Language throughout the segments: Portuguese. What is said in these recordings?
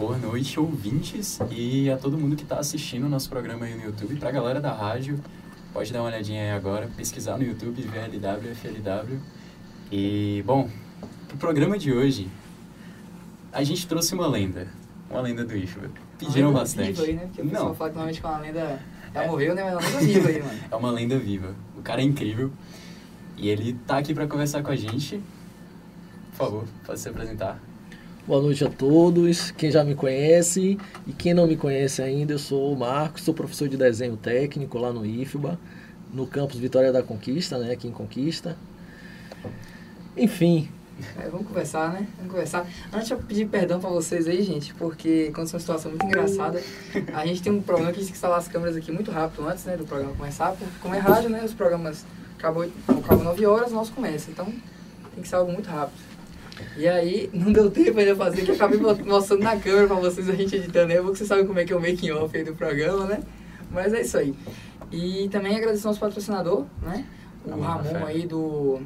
boa noite, ouvintes, e a todo mundo que está assistindo o nosso programa aí no YouTube. Para a galera da rádio, pode dar uma olhadinha aí agora, pesquisar no YouTube, VLW, FLW. E, bom, pro programa de hoje, a gente trouxe uma lenda, uma lenda do IFBA. Pediram bastante. Viva aí, né? Porque o pessoal fala que normalmente com uma lenda já morreu, né? Mas é uma lenda viva aí, mano. É uma lenda viva. O cara é incrível. E ele tá aqui para conversar com a gente. Por favor, pode se apresentar. Boa noite a todos, quem já me conhece e quem não me conhece ainda, eu sou o Marcos, sou professor de desenho técnico lá no IFBA, no campus Vitória da Conquista, né, aqui em Conquista. Enfim. É, vamos conversar, né? Vamos conversar. Antes eu pedir perdão para vocês aí, gente, porque aconteceu uma situação muito engraçada. A gente tem um problema que a gente tem que instalar as câmeras aqui muito rápido antes, né, do programa começar, porque como é rádio, né, os programas acabam, acabam 9 horas, nosso começa, então tem que ser algo muito rápido. E aí, não deu tempo ainda fazer, que eu acabei mostrando na câmera pra vocês, a gente editando aí, porque vocês sabem como é que é o making off aí do programa, né? Mas é isso aí. E também agradecer ao nosso patrocinador, né? O Ramon aí do...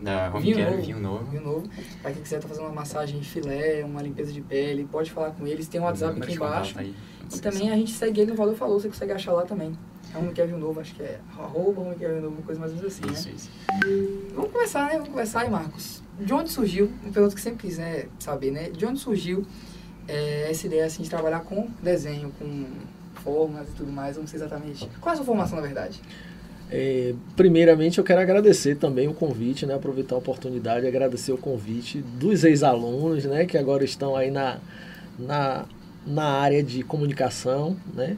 Da Home Vinho Care, Novo. Vinho Novo. Vinho Novo. Pra quem quiser tá fazendo uma massagem de filé, uma limpeza de pele, pode falar com eles. Tem um WhatsApp aqui embaixo. E também a gente segue ele no Valor Falou, você consegue achar lá também. É um Kevin Novo, acho que é arroba um Kevin Novo, uma coisa mais ou menos assim, isso, né? Isso. Vamos começar, né? Vamos começar aí, Marcos. De onde surgiu, uma pergunta que sempre quiser saber, né? De onde surgiu é, essa ideia, assim, de trabalhar com desenho, com formas e tudo mais, não sei exatamente. Qual é a sua formação, na verdade? É, primeiramente, eu quero agradecer também o convite, né? Aproveitar a oportunidade e agradecer o convite dos ex-alunos, né? Que agora estão aí na, na, na área de comunicação, né?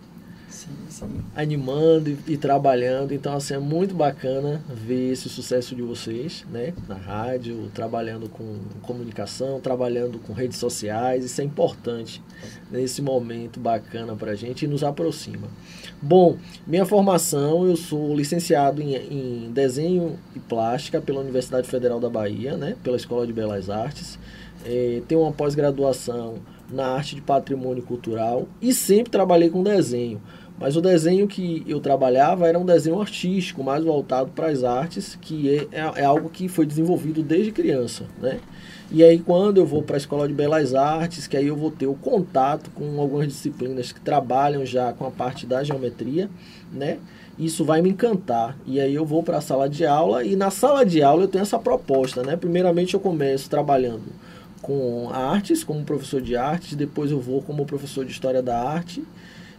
Sim, animando e, e, trabalhando. Então, assim, é muito bacana ver esse sucesso de vocês, né? Na rádio, trabalhando com comunicação, trabalhando com redes sociais. Isso é importante nesse momento bacana para a gente e nos aproxima. Bom, minha formação, eu sou licenciado em, em desenho e plástica pela Universidade Federal da Bahia, né? Pela Escola de Belas Artes. É, tenho uma pós-graduação na arte de patrimônio cultural e sempre trabalhei com desenho. Mas o desenho que eu trabalhava era um desenho artístico, mais voltado para as artes, que é, é, é, algo que foi desenvolvido desde criança, né? E aí quando eu vou para a Escola de Belas Artes, que aí eu vou ter o contato com algumas disciplinas que trabalham já com a parte da geometria, né? Isso vai me encantar. E aí eu vou para a sala de aula e na sala de aula eu tenho essa proposta, né? Primeiramente eu começo trabalhando com artes, como professor de artes, depois eu vou como professor de história da arte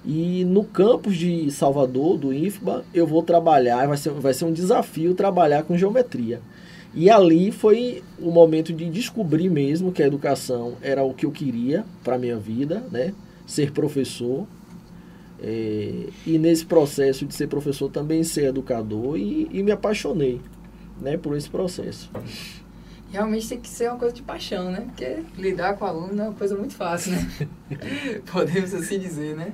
e no campus de Salvador, do IFBA, eu vou trabalhar, vai ser, vai ser um desafio trabalhar com geometria. E ali foi o momento de descobrir mesmo que a educação era o que eu queria para a minha vida, né? Ser professor. É, e nesse processo de ser professor também ser educador e, e me apaixonei né, por esse processo. Realmente tem que ser uma coisa de paixão, né? Porque lidar com aluno é uma coisa muito fácil, né? Podemos assim dizer, né?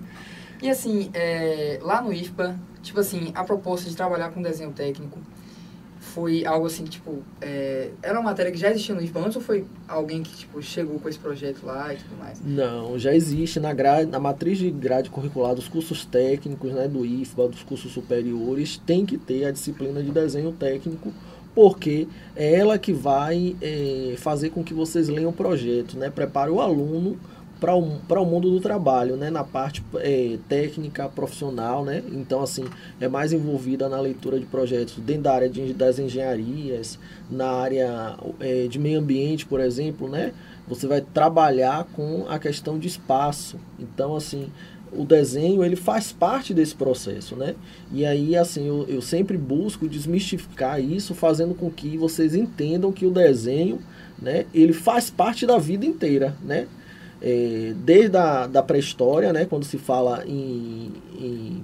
E assim, é, lá no IFPA, tipo assim, a proposta de trabalhar com desenho técnico foi algo assim, tipo, é, era uma matéria que já existia no IFPA antes ou foi alguém que, tipo, chegou com esse projeto lá e tudo mais? Não, já existe na grade, na matriz de grade curricular dos cursos técnicos, né, do IFPA, dos cursos superiores, tem que ter a disciplina de desenho técnico, porque é ela que vai é, fazer com que vocês leiam o projeto, né, prepare o aluno para o, o mundo do trabalho, né? Na parte é, técnica, profissional, né? Então, assim, é mais envolvida na leitura de projetos dentro da área de, das engenharias, na área é, de meio ambiente, por exemplo, né? Você vai trabalhar com a questão de espaço. Então, assim, o desenho ele faz parte desse processo, né? E aí, assim, eu, eu sempre busco desmistificar isso, fazendo com que vocês entendam que o desenho, né? Ele faz parte da vida inteira, né? É, desde a da pré-história, né, quando se fala em, em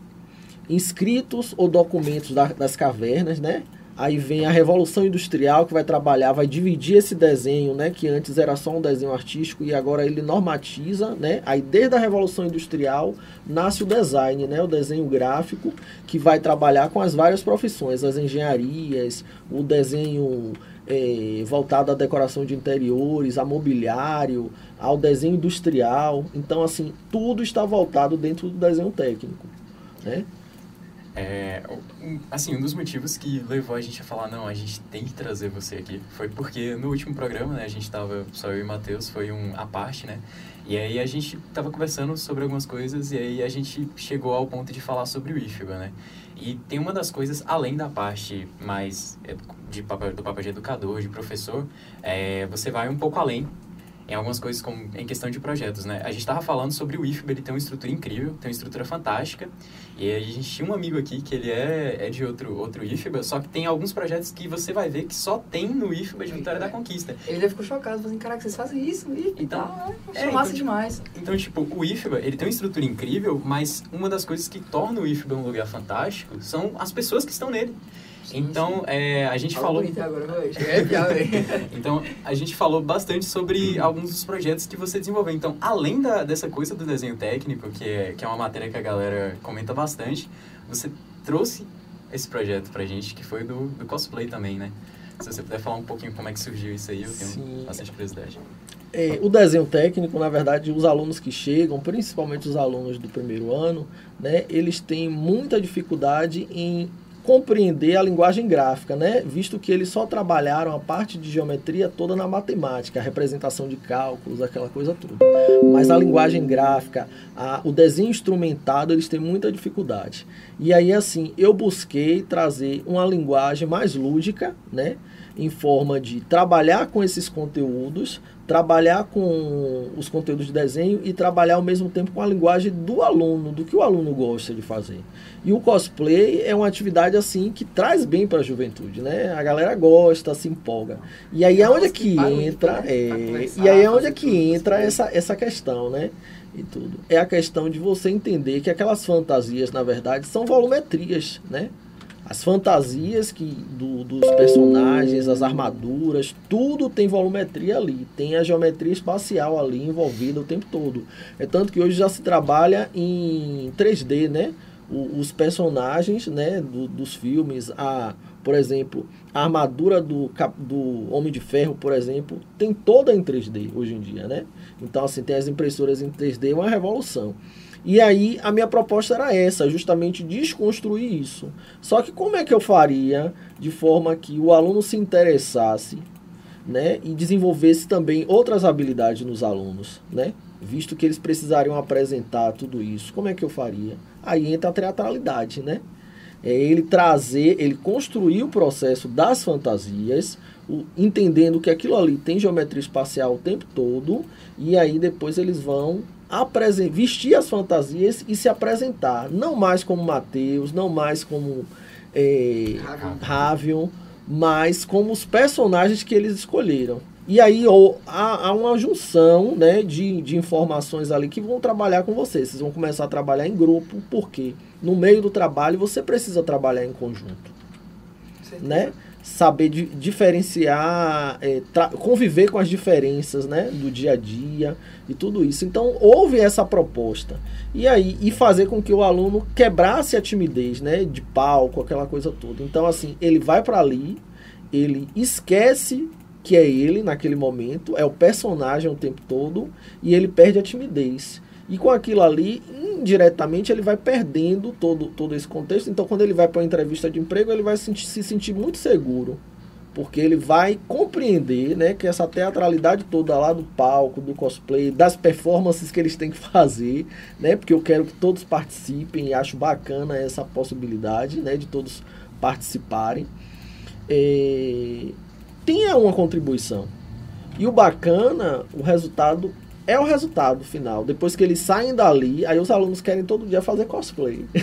inscritos ou documentos da, das cavernas, né? Aí vem a Revolução Industrial que vai trabalhar, vai dividir esse desenho, né, que antes era só um desenho artístico e agora ele normatiza, né? Aí desde a Revolução Industrial nasce o design, né, o desenho gráfico que vai trabalhar com as várias profissões, as engenharias, o desenho é, voltado à decoração de interiores, a mobiliário, ao desenho industrial. Então, assim, tudo está voltado dentro do desenho técnico, né? É, assim, um dos motivos que levou a gente a falar, não, a gente tem que trazer você aqui, foi porque no último programa, né, a gente estava, só eu e Matheus, foi um a parte, né, E aí a gente tava conversando sobre algumas coisas e aí a gente chegou ao ponto de falar sobre o IFBA, né? E tem uma das coisas, além da parte mais de papel, do papel de educador, de professor, é, você vai um pouco além em algumas coisas como em questão de projetos, né? A gente estava falando sobre o IFBA, ele tem uma estrutura incrível, tem uma estrutura fantástica. E a gente tinha um amigo aqui que ele é, é de outro, outro IFBA, só que tem alguns projetos que você vai ver que só tem no IFBA de Vitória é. da Conquista. Ele ficou chocado, falando, caraca, vocês fazem isso no IFBA então, tá, é, é massa então, demais. Então, tipo, o IFBA, ele tem uma estrutura incrível, mas uma das coisas que torna o IFBA um lugar fantástico são as pessoas que estão nele. Então, é, a gente falou. É, então, a gente falou bastante sobre alguns dos projetos que você desenvolveu. Então, além da, dessa coisa do desenho técnico, que é, que é uma matéria que a galera comenta bastante, você trouxe esse projeto pra gente, que foi do, do cosplay também, né? Se você puder falar um pouquinho como é que surgiu isso aí, eu tenho Sim. bastante curiosidade. É, o desenho técnico, na verdade, os alunos que chegam, principalmente os alunos do primeiro ano, né, eles têm muita dificuldade em compreender a linguagem gráfica, né? visto que eles só trabalharam a parte de geometria toda na matemática, a representação de cálculos, aquela coisa toda. Mas a linguagem gráfica, a, o desenho instrumentado, eles têm muita dificuldade. E aí, assim, eu busquei trazer uma linguagem mais lúdica, né? Em forma de trabalhar com esses conteúdos, trabalhar com os conteúdos de desenho e trabalhar ao mesmo tempo com a linguagem do aluno, do que o aluno gosta de fazer. E o cosplay é uma atividade assim que traz bem para a juventude, né? A galera gosta, se empolga. E aí é onde é que entra, é, e aí é onde é que entra essa, essa questão, né? E tudo. É a questão de você entender que aquelas fantasias, na verdade, são volumetrias, né? As fantasias que do, dos personagens, as armaduras, tudo tem volumetria ali, tem a geometria espacial ali envolvida o tempo todo. É tanto que hoje já se trabalha em 3D, né? O, os personagens, né, do, dos filmes, a, por exemplo, a armadura do, do Homem de Ferro, por exemplo, tem toda em 3D hoje em dia, né? Então, assim, tem as impressoras em 3D, é uma revolução. E aí a minha proposta era essa, justamente desconstruir isso. Só que como é que eu faria de forma que o aluno se interessasse, né, e desenvolvesse também outras habilidades nos alunos, né? Visto que eles precisariam apresentar tudo isso, como é que eu faria? Aí entra a teatralidade, né? É ele trazer, ele construir o processo das fantasias, o, entendendo que aquilo ali tem geometria espacial o tempo todo, e aí depois eles vão vestir as fantasias e se apresentar. Não mais como Mateus, não mais como é, Ravion, mas como os personagens que eles escolheram. E aí ou, há, há, uma junção né, de, de informações ali que vão trabalhar com você. Vocês vão começar a trabalhar em grupo, porque no meio do trabalho você precisa trabalhar em conjunto. Né? Saber di diferenciar, é, conviver com as diferenças né, do dia a dia e tudo isso. Então, houve essa proposta. E aí, e fazer com que o aluno quebrasse a timidez né, de palco, aquela coisa toda. Então, assim, ele vai para ali, ele esquece que é ele naquele momento, é o personagem o tempo todo, e ele perde a timidez. E com aquilo ali, indiretamente, ele vai perdendo todo, todo esse contexto. Então, quando ele vai para uma entrevista de emprego, ele vai se sentir, se sentir muito seguro. Porque ele vai compreender né, que essa teatralidade toda lá do palco, do cosplay, das performances que eles têm que fazer, né, porque eu quero que todos participem e acho bacana essa possibilidade né, de todos participarem, é, tenha uma contribuição. E o bacana, o resultado é o resultado final. Depois que eles saem dali, aí os alunos querem todo dia fazer cosplay.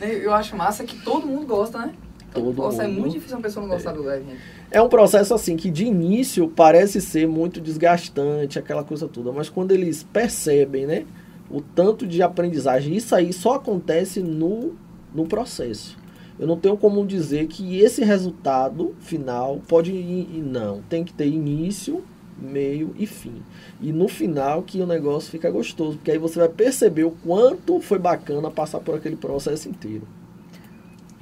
Eu acho massa que todo mundo gosta, né? Todo gosta. É mundo. É muito difícil uma pessoa não gostar é. do evento. É um processo assim que de início parece ser muito desgastante, aquela coisa toda, mas quando eles percebem, né, o tanto de aprendizagem, isso aí só acontece no, no processo. Eu não tenho como dizer que esse resultado final pode ir, não, tem que ter início, meio e fim. E no final que o negócio fica gostoso, porque aí você vai perceber o quanto foi bacana passar por aquele processo inteiro.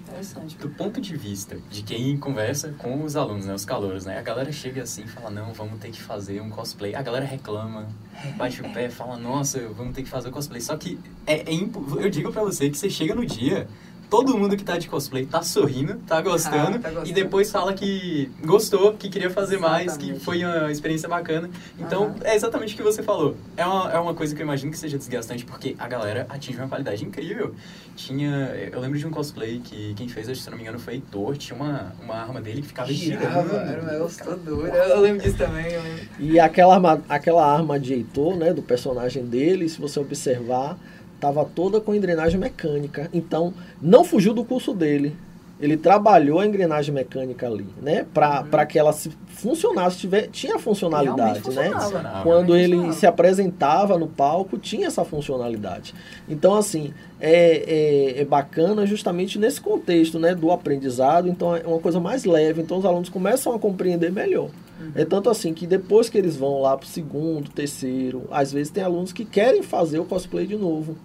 Interessante. Do ponto de vista de quem conversa com os alunos, né, os calouros, né, a galera chega assim e fala, não, vamos ter que fazer um cosplay. A galera reclama, bate o pé, fala, nossa, vamos ter que fazer o cosplay. Só que é, é eu digo para você que você chega no dia, todo mundo que tá de cosplay tá sorrindo, tá gostando, Ah, tá gostando. e depois fala que gostou, que queria fazer mais, que Exatamente. foi uma experiência bacana. Então, Aham. é exatamente o que você falou. É uma, é uma coisa que eu imagino que seja desgastante, porque a galera atinge uma qualidade incrível. Tinha. Eu lembro de um cosplay que quem fez, se não me engano, foi Heitor, tinha uma, uma arma dele que ficava girando. era um todo doido. Eu, eu lembro disso também, eu lembro. E aquela arma, aquela arma de Heitor, né, do personagem dele, se você observar, tava toda com engrenagem mecânica. Então, não fugiu do curso dele. Ele trabalhou a engrenagem mecânica ali, né, para para que ela se funcionasse, tiver, tinha funcionalidade, né? Quando ele se apresentava no palco, tinha essa funcionalidade. Então, assim, é, é, é bacana justamente nesse contexto né, do aprendizado. Então, é uma coisa mais leve. Então, os alunos começam a compreender melhor. É tanto assim que depois que eles vão lá para o segundo, terceiro, às vezes tem alunos que querem fazer o cosplay de novo.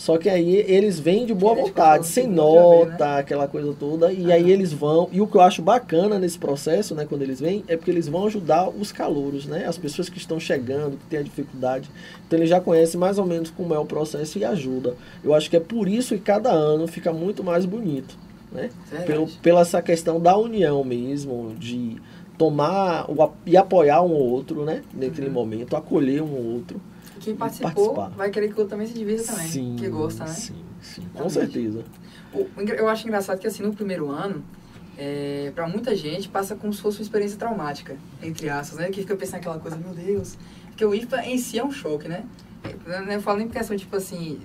Só que aí eles vêm de boa vontade, sem segundo outra vez, nota, aquela coisa toda. E Aham. aí eles vão. E o que eu acho bacana nesse processo, né, quando eles vêm, é porque eles vão ajudar os calouros, né? As pessoas que estão chegando, que têm a dificuldade. Então eles já conhecem mais ou menos como é o processo e ajuda. Eu acho que é por isso que cada ano fica muito mais bonito, né? Pelo, pela essa questão da união mesmo, de tomar o e apoiar um ou outro, né? Naquele Uhum. momento, acolher um ou outro. Quem participou participar. vai querer que o outro também se divirta também. Sim, que gosta, né? Sim, sim, com certeza. O- Eu acho engraçado que assim, no primeiro ano, é, para muita gente passa como se fosse uma experiência traumática, entre aspas, né? Que fica pensando aquela coisa, meu Deus. Porque o IFA em si é um choque, né? Eu não falo nem por questão, tipo assim,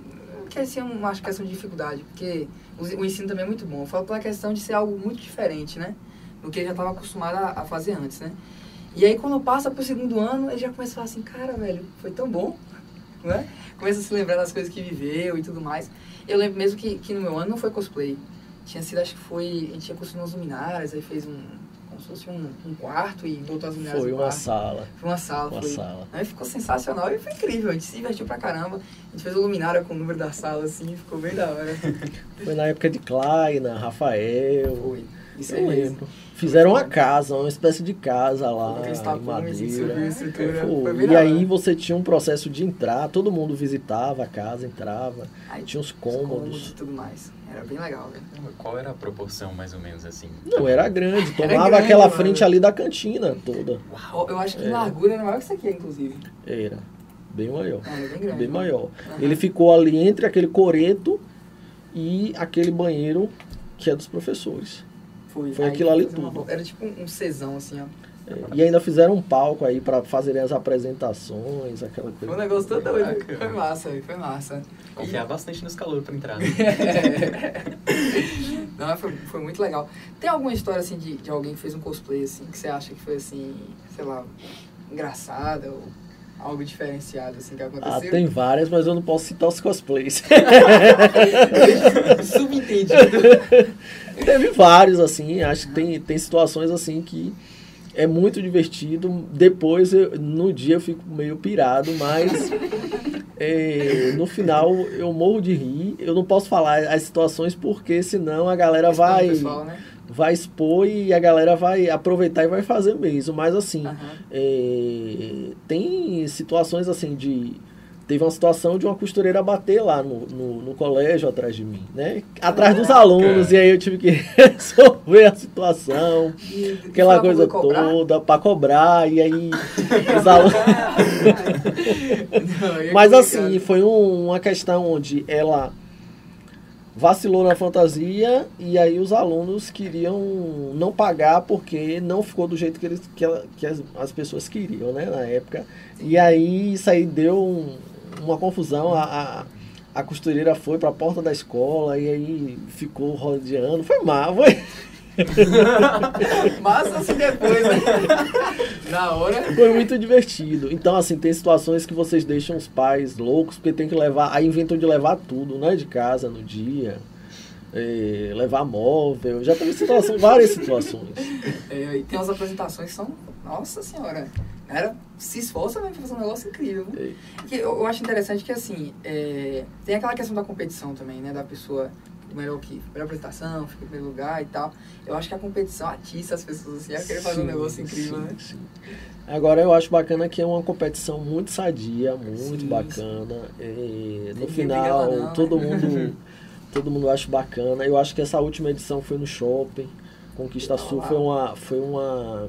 que assim é uma acho, questão de dificuldade, porque o, ensino também é muito bom. Eu falo pela questão de ser algo muito diferente, né? Do que ele já estava acostumado a, a fazer antes, né? E aí quando passa pro segundo ano, ele já começa a falar assim, cara, velho, foi tão bom, né? Começa a se lembrar das coisas que viveu e tudo mais. Eu lembro mesmo que, que no meu ano não foi cosplay. Tinha sido, acho que foi. A gente tinha construído umas luminárias, aí fez um. como se fosse um, um quarto e botou as luminárias Foi uma quarto. sala. Foi uma sala, Uma foi. sala. Aí ficou sensacional e foi incrível, a gente se divertiu pra caramba. A gente fez a luminária com o número da sala, assim, ficou bem da hora. Foi na época de Klaina, Rafael. Foi. Isso Eu mesmo. lembro. Fizeram uma casa, uma espécie de casa lá, em madeira. estrutura. Foi. E aí você tinha um processo de entrar, todo mundo visitava a casa, entrava, Aí tinha os os cômodos e tudo mais. Era bem legal, velho. Qual era a proporção, mais ou menos, assim? Não, era grande, Era tomava grande, aquela mano. frente ali da cantina toda. Ó, Eu acho que É. largura era maior que isso aqui, inclusive. Era. Bem maior. É, era bem grande. Bem maior. Aham. Ele ficou ali entre aquele coreto e aquele banheiro que é dos professores. Foi, foi Aí aquilo ali tudo. Era tipo um Czão, assim, ó. É, e ainda fizeram um palco aí para fazerem as apresentações, aquela Foi um coisa. negócio todo doido. Caraca. Foi massa, foi massa. Confiar bastante nos calores pra entrar, né? Não, mas foi, foi muito legal. Tem alguma história, assim, de, de alguém que fez um cosplay, assim, que você acha que foi, assim, sei lá, engraçada ou algo diferenciado, assim, que Ah, aconteceu? tem várias, mas eu não posso citar os cosplays. Subentendido. Teve vários, assim, acho que tem, tem situações assim que é muito divertido. Depois, eu- no dia, eu fico meio pirado, mas é, no final eu morro de rir. Eu não posso falar as situações porque senão a galera vai, Pessoal, né? Vai expor e a galera vai aproveitar e vai fazer mesmo. Mas assim, Aham. é, tem situações assim de. Teve uma situação de uma costureira bater lá no, no, no colégio atrás de mim, né? Atrás dos alunos, e aí eu tive que resolver a situação, E- aquela coisa toda, pra cobrar, e aí os alunos. Não, Mas assim, foi um- uma questão onde ela vacilou na fantasia e aí os alunos queriam não pagar porque não ficou do jeito que, eles, que, ela- que as, as pessoas queriam, né, na época. E aí isso aí deu um- uma confusão. A, a, a costureira foi para a porta da escola e aí ficou rodeando. Foi mal, foi, Mas assim depois, né? Na hora. foi muito divertido. Então, assim, tem situações que vocês deixam os pais loucos porque tem que levar. Aí inventam de levar tudo, né, de casa no dia. É, levar móvel. Já teve situação, várias situações. É, e tem umas apresentações que são. Nossa senhora. Era, se esforça mesmo pra fazer um negócio incrível. É. Que eu, eu acho interessante que assim. tem aquela questão da competição também, né? Da pessoa melhor que melhor apresentação, fica em primeiro lugar e tal. Eu acho que a competição atiça as pessoas assim, a querer fazer um negócio incrível, sim, né? sim. Agora eu acho bacana que é uma competição muito sadia, muito Sim, bacana. É, no Ninguém final, não, todo né? mundo. todo mundo acha bacana. Eu acho que essa última edição foi no shopping. Conquista Sul foi uma, foi uma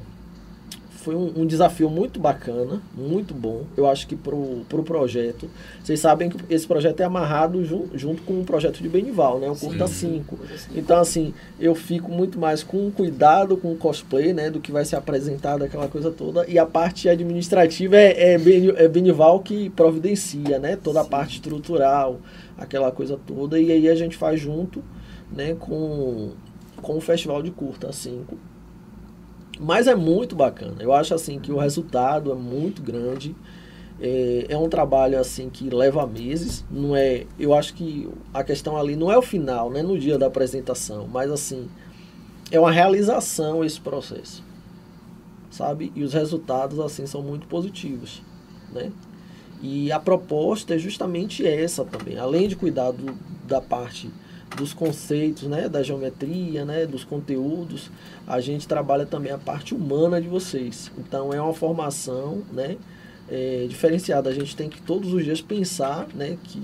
foi um, um, desafio muito bacana, muito bom. Eu acho que pro, pro projeto. Vocês sabem que esse projeto é amarrado ju, junto com o projeto de Benival, né? O Curta 5. Então, assim, eu fico muito mais com cuidado com o cosplay, né? Do que vai ser apresentado, aquela coisa toda. E a parte administrativa é, é, é Benival que providencia, né? Toda a parte estrutural, aquela coisa toda. E aí a gente faz junto, né? Com, com o Festival de Curta 5 mas é muito bacana. Eu acho assim que o resultado é muito grande. É, é, um trabalho assim que leva meses. Não é. Eu acho que a questão ali não é o final, né, no dia da apresentação, mas assim é uma realização esse processo, sabe? E os resultados assim são muito positivos, né? E a proposta é justamente essa também, além de cuidar do, da parte dos conceitos, né, da geometria, né, dos conteúdos, a gente trabalha também a parte humana de vocês. Então é uma formação, né, é, diferenciada. A gente tem que todos os dias pensar, né, que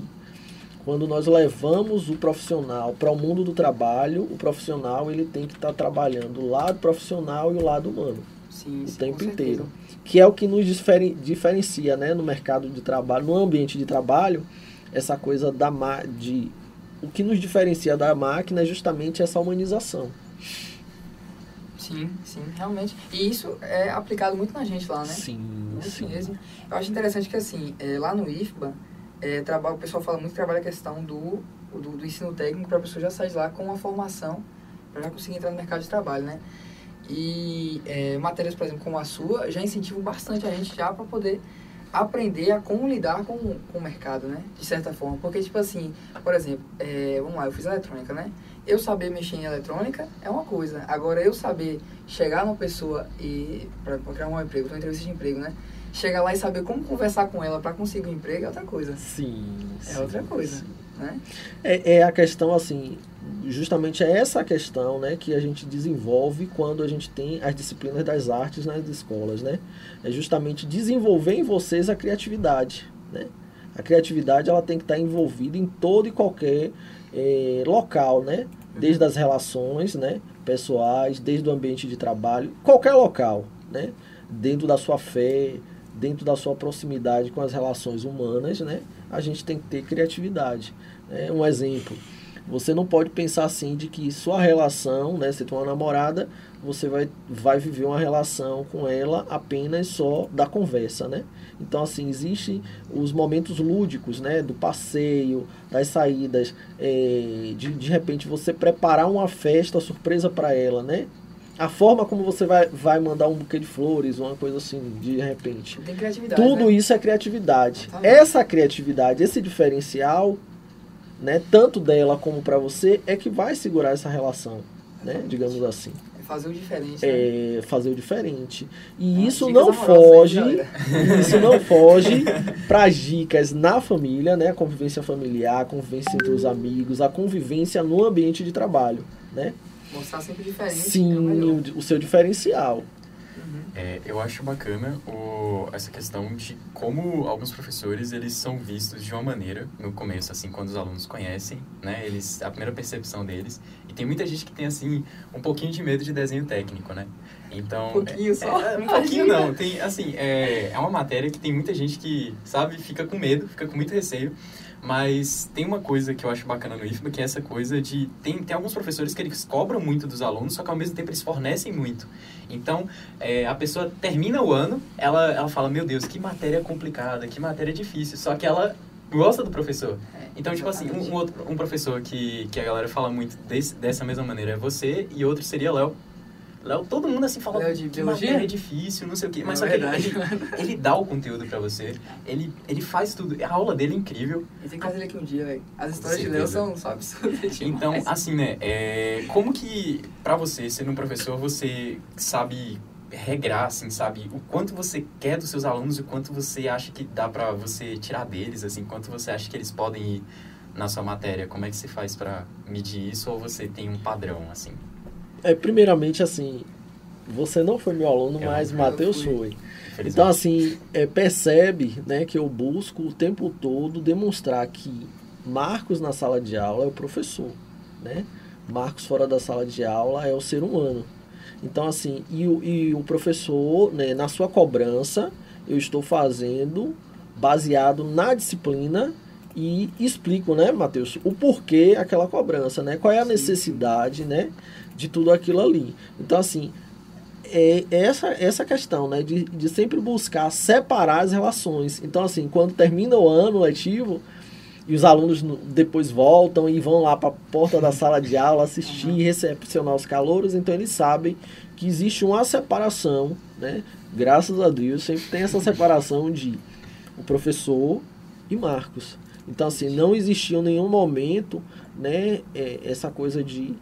quando nós levamos o profissional para o mundo do trabalho, o profissional ele tem que estar tá trabalhando o lado profissional e o lado humano. Sim, o sim, tempo inteiro. Que é o que nos diferencia né, no mercado de trabalho, no ambiente de trabalho, essa coisa da, de o que nos diferencia da máquina é justamente essa humanização. Sim, sim, realmente. E isso é aplicado muito na gente lá, né? Sim, muito sim. mesmo. Eu acho interessante que, assim, é, lá no IFBA, é, trabalho, o pessoal fala muito que trabalha a questão do, do, do ensino técnico para a pessoa já sair de lá com uma formação para já conseguir entrar no mercado de trabalho, né? E é, matérias, por exemplo, como a sua, já incentivam bastante a gente já para poder aprender a como lidar com, com o mercado, né? De certa forma. Porque, tipo assim, por exemplo, é, vamos lá, eu fiz eletrônica, né? Eu saber mexer em eletrônica é uma coisa. Agora, eu saber chegar numa pessoa e... para encontrar um emprego, uma entrevista de emprego, né? Chegar lá e saber como conversar com ela para conseguir um emprego é outra coisa. Sim. É sim, outra coisa, sim. Né? É, é a questão, assim, justamente é essa questão né, que a gente desenvolve quando a gente tem as disciplinas das artes nas escolas. Né? É justamente desenvolver em vocês a criatividade. Né? A criatividade ela tem que estar envolvida em todo e qualquer eh, local, né? desde as relações né, pessoais, desde o ambiente de trabalho, qualquer local, né? dentro da sua fé, dentro da sua proximidade com as relações humanas, né? A gente tem que ter criatividade. É um exemplo. Você não pode pensar assim de que sua relação, né, você tem uma namorada, você vai, vai viver uma relação com ela apenas só da conversa, né? Então, assim, existem os momentos lúdicos, né? Do passeio, das saídas, é, de, de repente você preparar uma festa surpresa para ela, né? A forma como você vai, vai mandar um buquê de flores, uma coisa assim, de repente. Tem criatividade, Tudo né? isso é criatividade. Essa criatividade, esse diferencial, né, tanto dela como para você, é que vai segurar essa relação, né, digamos assim. É fazer o diferente, né? É fazer o diferente. E Ah, isso não amorosas aí, foge, galera. isso não foge para dicas na família, né, a convivência familiar, a convivência entre os amigos, a convivência no ambiente de trabalho, né? Mostrar sempre diferente. é Sim, melhor. o, o seu diferencial. Uhum. É, eu acho bacana o, essa questão de como alguns professores eles são vistos de uma maneira no começo, assim, quando os alunos conhecem, né? Eles a primeira percepção deles. E tem muita gente que tem assim um pouquinho de medo de desenho técnico, né? Então Um pouquinho só? é, um pouquinho não. Tem assim é, é uma matéria que tem muita gente que sabe fica com medo, fica com muito receio. Mas tem uma coisa que eu acho bacana no IFBA, que é essa coisa de... Tem, tem alguns professores que eles cobram muito dos alunos, só que ao mesmo tempo eles fornecem muito. Então, é, a pessoa termina o ano, ela, ela fala, meu Deus, que matéria complicada, que matéria difícil. Só que ela gosta do professor. É, Então, tipo assim, um, um outro, um professor que, que a galera fala muito desse, dessa mesma maneira é você, e outro seria Léo. Léo, todo mundo assim fala Léo de que biologia? é difícil, não sei o quê. Mas É só que ele, verdade. ele, ele dá o conteúdo pra você, ele, ele faz tudo. A aula dele é incrível. E tem que fazer ele aqui um dia, velho. As histórias de. Léo são, são absurdas Então, demais. assim, né, é, como que, pra você, sendo um professor, você sabe regrar, assim, sabe, o quanto você quer dos seus alunos e o quanto você acha que dá pra você tirar deles, assim, quanto você acha que eles podem ir na sua matéria? Como é que você faz pra medir isso ou você tem um padrão, assim? É, primeiramente, assim, você não foi meu aluno, Eu mas. Matheus foi. Então, assim, é, percebe né, que eu busco o tempo todo demonstrar que Marcos na sala de aula é o professor, né? Marcos fora da sala de aula é o ser humano. Então, assim, e o, e o professor, né, na sua cobrança, eu estou fazendo baseado na disciplina e explico, né, Matheus, o porquê aquela cobrança, né? Qual é a necessidade, né, de tudo aquilo ali. Então, assim, é essa, essa questão, né, de, de sempre buscar separar as relações. Então, assim, quando termina o ano letivo e os alunos depois voltam e vão lá para a porta da sala de aula assistir e recepcionar os calouros, então eles sabem que existe uma separação, né? Graças a Deus sempre tem essa separação de o professor e Marcos. Então, assim, não existiu em nenhum momento né, é, essa coisa de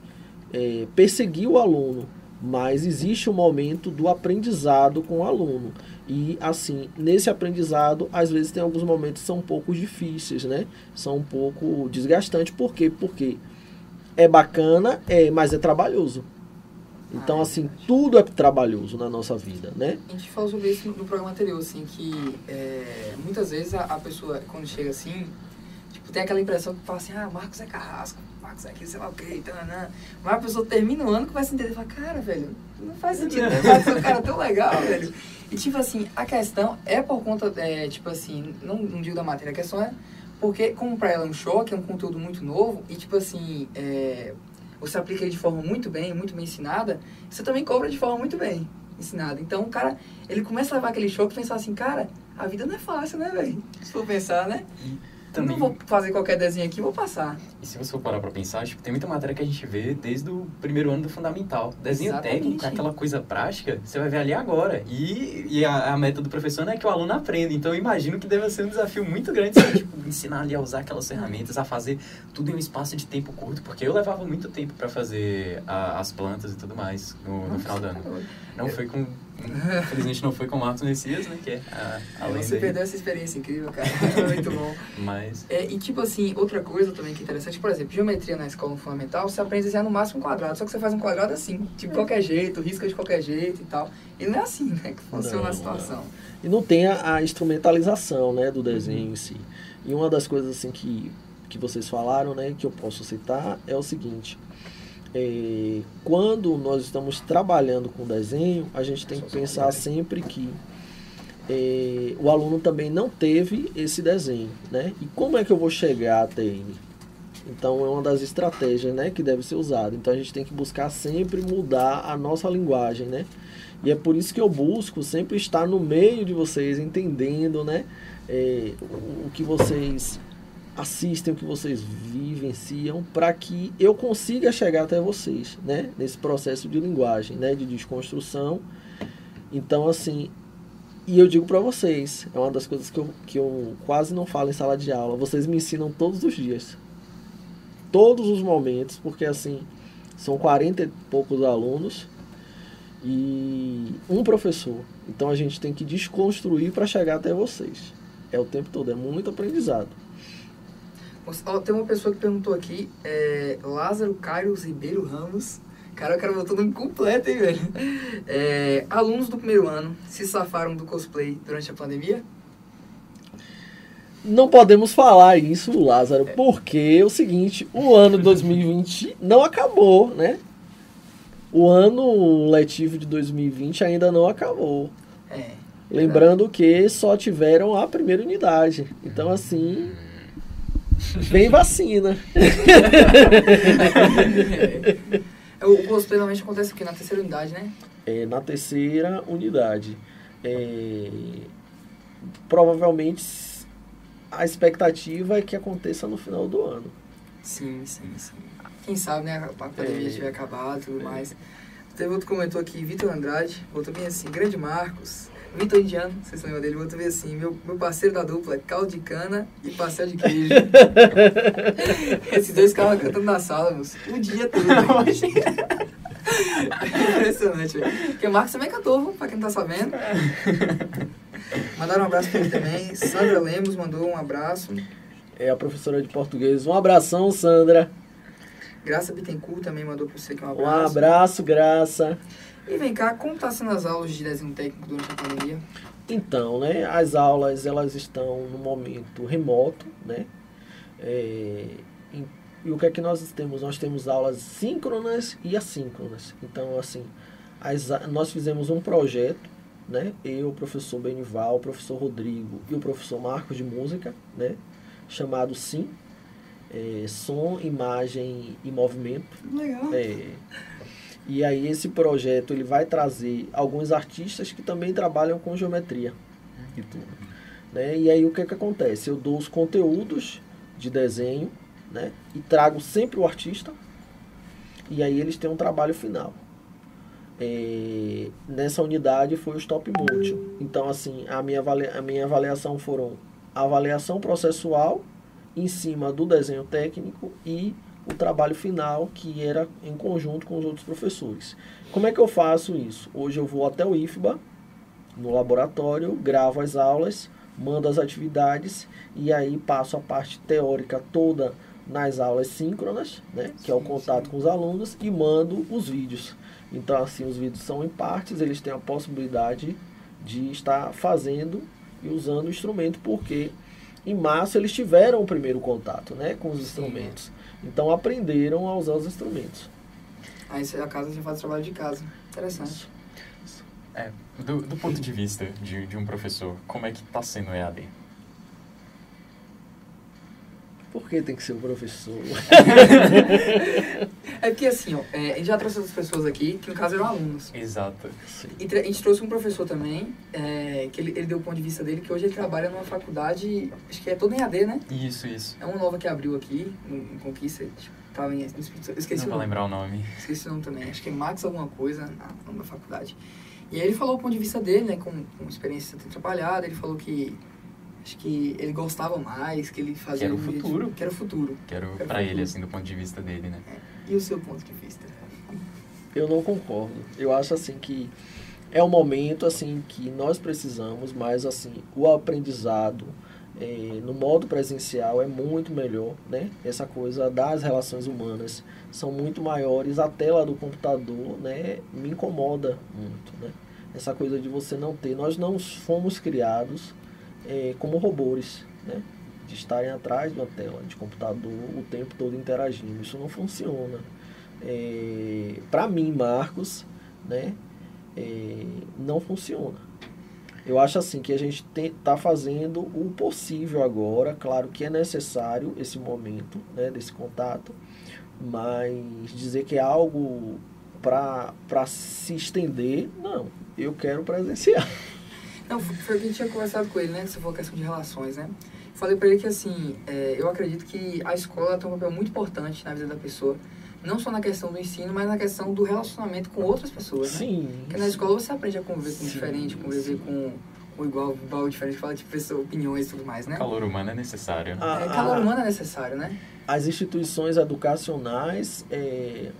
é, perseguir o aluno, mas existe o um momento do aprendizado com o aluno. E, assim, nesse aprendizado, às vezes tem alguns momentos que são um pouco difíceis, né? São um pouco desgastantes. Por quê? Porque é bacana, é, mas é trabalhoso. Então, ah, é assim, verdade. tudo é trabalhoso na nossa vida, né? A gente falou sobre isso no, no programa anterior, assim, que é, muitas vezes a, a, pessoa, quando chega assim, tipo, tem aquela impressão que fala assim, ah, Marcos é carrasco, É aqui, sei lá o tá, né? Mas a pessoa termina o ano que vai se entender e fala, cara, velho, não faz sentido, né? Vai ser um cara tão legal, velho. E, tipo assim, a questão é por conta, é, tipo assim, não, não digo da matéria, a questão é porque, como pra ela é um choque, é um conteúdo muito novo, e, tipo assim, é você aplica ele de forma muito bem, muito bem ensinada, você também cobra de forma muito bem ensinada. Então, o cara, ele começa a levar aquele choque e pensar assim, cara, a vida não é fácil, né, velho? Se for pensar, né? Também... Não vou fazer qualquer desenho aqui, vou passar. E se você for parar pra pensar, tipo, tem muita matéria que a gente vê desde o primeiro ano do fundamental. Desenho Exatamente. técnico, aquela coisa prática, você vai ver ali agora. E, e a, a, meta do professor não é que o aluno aprenda. Então, eu imagino que deve ser um desafio muito grande você, tipo, ensinar ali a usar aquelas ferramentas, a fazer tudo em um espaço de tempo curto. Porque eu levava muito tempo para fazer a, as plantas e tudo mais no, no final do ano. Não foi com Infelizmente não foi com o Marcos Messias, né? Que é a, a Você perdeu essa experiência incrível, cara. Muito bom. Mas... É, e tipo assim, outra coisa também que é interessante, por exemplo, geometria na escola fundamental, você aprende a desenhar no máximo um quadrado, só que você faz um quadrado assim, de qualquer jeito, risca de qualquer jeito e tal. E não é assim, né, que funciona não, a situação. Não. E não tem a, a, instrumentalização, né, do desenho em si. E uma das coisas assim que, que vocês falaram, né, que eu posso citar é o seguinte é, quando nós estamos trabalhando com desenho, a gente tem que pensar sempre que é, o aluno também não teve esse desenho, né? E como é que eu vou chegar até ele? Então é uma das estratégias, né, que deve ser usada. Então a gente tem que buscar sempre mudar a nossa linguagem, né? E é por isso que eu busco sempre estar no meio de vocês, entendendo, né, é, o, o que vocês assistem, o que vocês vivenciam, para que eu consiga chegar até vocês, né? Nesse processo de linguagem, né? De desconstrução. Então, assim, e eu digo para vocês, é uma das coisas que eu, que eu quase não falo em sala de aula. Vocês me ensinam todos os dias. Todos os momentos, porque assim, são 40 e poucos alunos e um professor. Então a gente tem que desconstruir para chegar até vocês. É o tempo todo, é muito aprendizado. Tem uma pessoa que perguntou aqui, é, Lázaro Carlos Ribeiro Ramos. Cara, o cara botou nome completo, hein, velho? É, alunos do primeiro ano se safaram do cosplay durante a pandemia? Não podemos falar isso, Lázaro, é. porque é o seguinte, o ano 2020 não acabou, né? O ano letivo de 2020 ainda não acabou. É. Lembrando que só tiveram a primeira unidade. Então, assim, Vem vacina. é, o cosplay normalmente acontece aqui na terceira unidade, né? É, na terceira unidade. É, provavelmente a expectativa é que aconteça no final do ano. Sim, sim, sim. Quem sabe, né? A pandemia é, tiver acabado e tudo é. mais. Teve outro comentou aqui, Vitor Andrade, botou bem assim, grande Marcos, Vitor Indiano, vocês lembram dele, botou bem assim, meu, meu parceiro da dupla é caldo de cana e pastel de queijo. Esses dois ficavam cantando na sala, moço, o dia todo. Impressionante, velho. Porque o Marcos também cantou, pra quem não tá sabendo. Mandaram um abraço pra ele também. Sandra Lemos mandou um abraço. É a professora de português. Um abração, Sandra. Graça Bittencourt também mandou para você aqui um abraço. Um abraço, Graça. E vem cá, como está sendo as aulas de desenho técnico durante a pandemia? Então, né, as aulas elas estão no momento remoto, né? É, em, e o que é que nós temos? Nós temos aulas síncronas e assíncronas. Então, assim, as, nós fizemos um projeto, né? Eu, o professor Benival, o professor Rodrigo e o professor Marcos de Música, né? Chamado SIM, é, Som, Imagem e Movimento. Legal. É, e aí esse projeto ele vai trazer alguns artistas que também trabalham com geometria e tudo. Né? E aí o que, que acontece? Eu dou os conteúdos de desenho né? e trago sempre o artista e aí eles têm um trabalho final. É, nessa unidade foi o stop motion. Então assim, a minha, a minha avaliação foram avaliação processual em cima do desenho técnico e o trabalho final que era em conjunto com os outros professores. Como é que eu faço isso? Hoje eu vou até o IFBA, no laboratório, gravo as aulas, mando as atividades e aí passo a parte teórica toda nas aulas síncronas, né, que é o contato com os alunos, e mando os vídeos. Então, assim, os vídeos são em partes, eles têm a possibilidade de estar fazendo e usando o instrumento, porque em março eles tiveram o primeiro contato né, com os sim. instrumentos. Então aprenderam a usar os instrumentos. Aí a casa você faz o trabalho de casa. Interessante. É, do, do ponto de vista de, de um professor, como é que está sendo o EAD? Por que tem que ser o professor? é porque assim, ó, é, a gente já trouxe outras pessoas aqui, que no caso eram alunos. Exato. E a gente trouxe um professor também, é, que ele, ele deu o ponto de vista dele, que hoje ele trabalha numa faculdade, acho que é toda em AD, né? Isso, isso. É uma nova que abriu aqui, em Conquista, tipo, tava em, esqueci Não vou lembrar o nome. Esqueci o nome também, acho que é Max alguma coisa, nome da faculdade. E aí ele falou o ponto de vista dele, né, com, com experiência de ter trabalhado, ele falou que acho que ele gostava mais, que ele fazia... Que era o futuro. Que era o futuro. Que era, era pra ele, assim, do ponto de vista dele, né? É. E o seu ponto de vista? Eu não concordo. Eu acho, assim, que é um momento, assim, que nós precisamos, mas, assim, o aprendizado é, no modo presencial é muito melhor, né? Essa coisa das relações humanas são muito maiores. A tela do computador, né, me incomoda muito, né? Essa coisa de você não ter. Nós não fomos criados é, como robôs, né? de estarem atrás de uma tela de computador o tempo todo interagindo. Isso não funciona. É, Para mim, Marcos, né? É, não funciona. Eu acho assim que a gente está fazendo o possível agora. Claro que é necessário esse momento né, desse contato, mas dizer que é algo para se estender, não. Eu quero presenciar. Não, foi o que a gente tinha conversado com ele, né? Você falou questão de relações, né? Falei para ele que, assim, é, eu acredito que a escola tem um papel muito importante na vida da pessoa. Não só na questão do ensino, mas na questão do relacionamento com outras pessoas, né? Sim. Porque na escola você aprende a conviver com o diferente, conviver com o igual, igual diferente, fala de pessoa, opiniões e tudo mais, né? Calor humano é necessário. Né? é, calor humano é necessário, né? As instituições educacionais, é,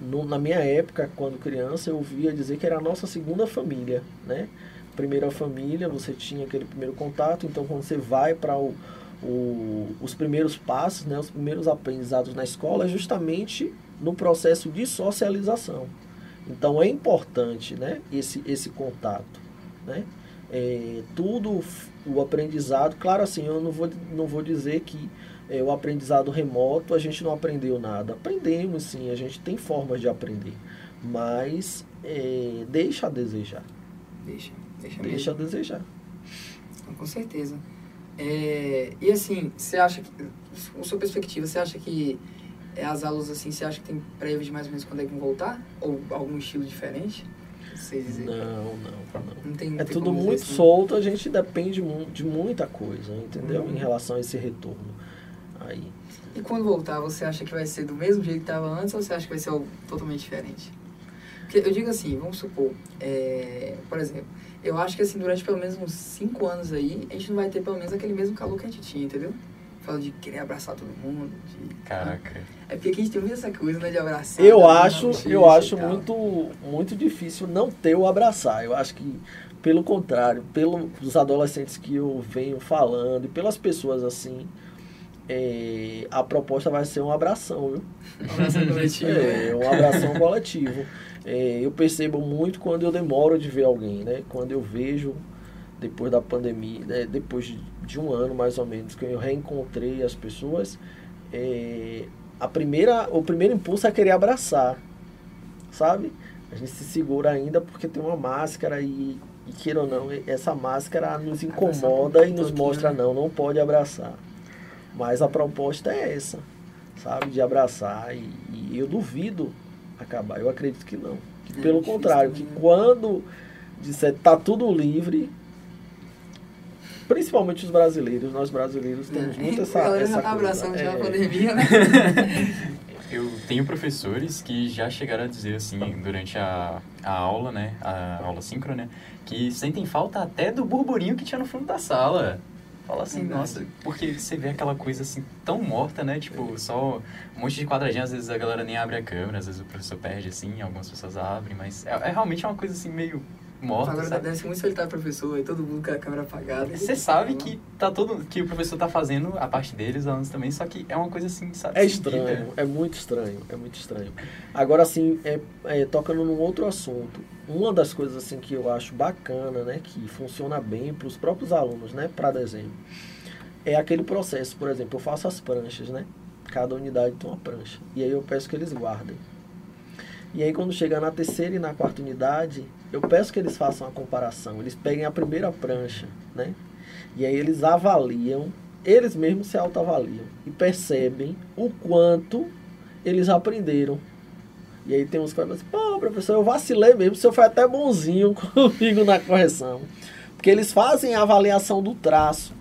no, na minha época, quando criança, eu ouvia dizer que era a nossa segunda família, né? Primeira família, você tinha aquele primeiro contato, então quando você vai para o, o, os primeiros passos, né, os primeiros aprendizados na escola, é justamente no processo de socialização. Então é importante né, esse, esse contato. Né? É, tudo o aprendizado, claro assim, eu não vou, não vou dizer que é, o aprendizado remoto a gente não aprendeu nada. Aprendemos sim, a gente tem formas de aprender, mas é, deixa a desejar. Deixa. Deixa, Deixa a desejar. Com certeza. É, e assim, você acha que, com sua perspectiva, você acha que é, as aulas assim, você acha que tem prévio de mais ou menos quando é que vão voltar? Ou algum estilo diferente? Não, não, não. não tem, é tem tudo muito assim. solto, a gente depende de muita coisa, entendeu? Uhum. Em relação a esse retorno. Aí. E quando voltar, você acha que vai ser do mesmo jeito que estava antes ou você acha que vai ser algo totalmente diferente? Porque eu digo assim, vamos supor, é, por exemplo, eu acho que assim, durante pelo menos uns 5 anos aí, a gente não vai ter pelo menos aquele mesmo calor que a gente tinha, entendeu? Fala de querer abraçar todo mundo. De, Caraca. É porque aqui a gente tem muito essa coisa, né, de abraçar. Eu acho, eu acho muito, muito difícil não ter o abraçar. Eu acho que, pelo contrário, pelos adolescentes que eu venho falando e pelas pessoas assim, é, a proposta vai ser um abração, viu? Um abração coletivo. é, um abração coletivo. É, eu percebo muito quando eu demoro de ver alguém, né? Quando eu vejo, depois da pandemia, né, depois de, de, um ano mais ou menos, que eu reencontrei as pessoas, é, a primeira, o primeiro impulso é querer abraçar, sabe? A gente se segura ainda porque tem uma máscara e, e queira ou não, essa máscara nos incomoda e nos mostra, né? não, não pode abraçar. Mas a proposta é essa, sabe? De abraçar e, e eu duvido acabar, eu acredito que não. Que, é, pelo contrário, que né? quando disser tá tudo livre, principalmente os brasileiros, nós brasileiros temos é. muito essa. A galera já tá abraçando já a é. pandemia, né? Eu tenho professores que já chegaram a dizer assim, durante a, a aula, né, a aula síncrona, que sentem falta até do burburinho que tinha no fundo da sala. Fala assim, Verdade. nossa, porque você vê aquela coisa assim tão morta, né? Tipo, só um monte de quadradinho, às vezes a galera nem abre a câmera, às vezes o professor perde assim, algumas pessoas abrem, mas é, é realmente uma coisa assim meio morta. Agora deve ser muito solitário professor e todo mundo com a câmera apagada. Você sabe que tá todo que o professor tá fazendo a parte deles, os alunos também, só que é uma coisa assim, sabe? É estranho, é muito estranho, é muito estranho. Agora assim, é, é, tocando num outro assunto, uma das coisas assim que eu acho bacana, né, que funciona bem para os próprios alunos, né, para desenho, é aquele processo, por exemplo, eu faço as pranchas, né? Cada unidade tem uma prancha. E aí eu peço que eles guardem. E aí quando chegar na terceira e na quarta unidade, eu peço que eles façam a comparação. Eles peguem a primeira prancha, né? E aí eles avaliam, eles mesmos se autoavaliam e percebem o quanto eles aprenderam. E aí tem uns que falam assim, pô, professor, eu vacilei mesmo, o senhor foi até bonzinho comigo na correção. Porque eles fazem a avaliação do traço,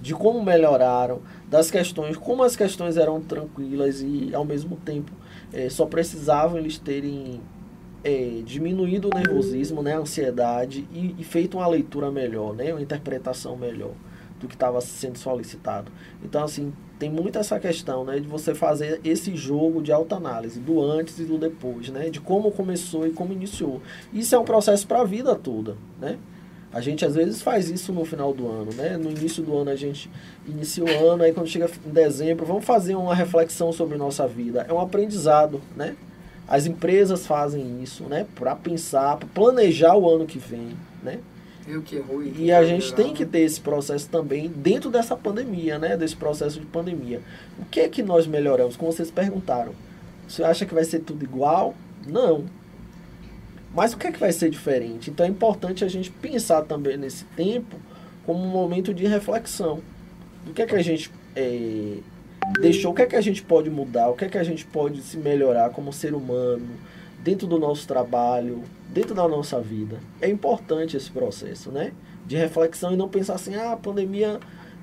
de como melhoraram, das questões, como as questões eram tranquilas e ao mesmo tempo é, só precisavam eles terem é, diminuído o nervosismo, né, a ansiedade e, e, feito uma leitura melhor, né, uma interpretação melhor do que estava sendo solicitado. Então, assim, tem muito essa questão, né, de você fazer esse jogo de autoanálise, do antes e do depois, né, de como começou e como iniciou. Isso é um processo para a vida toda, né? A gente às vezes faz isso no final do ano, né? No início do ano a gente inicia o ano, aí quando chega em dezembro, vamos fazer uma reflexão sobre nossa vida. É um aprendizado, né? As empresas fazem isso, né? Para pensar, para planejar o ano que vem, né? Eu que errou e, e a gente tem que ter esse processo também dentro dessa pandemia, né? Desse processo de pandemia. O que é que nós melhoramos? Como vocês perguntaram. Você acha que vai ser tudo igual? Não. Mas o que é que vai ser diferente? Então é importante a gente pensar também nesse tempo como um momento de reflexão. Do que é que a gente é, deixou, o que é que a gente pode mudar, o que é que a gente pode se melhorar como ser humano, dentro do nosso trabalho, dentro da nossa vida. É importante esse processo, né? De reflexão e não pensar assim, ah, a pandemia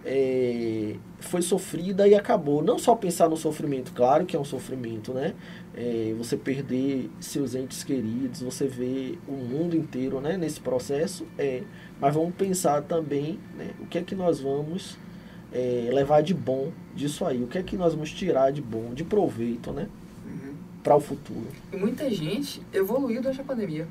é, foi sofrida e acabou. Não só pensar no sofrimento, claro que é um sofrimento, né? É, você perder seus entes queridos, você vê o mundo inteiro né, nesse processo, é, mas vamos pensar também né, o que é que nós vamos é, levar de bom disso aí, o que é que nós vamos tirar de bom, de proveito, né? Uhum. Para o futuro. E muita gente evoluiu durante a pandemia,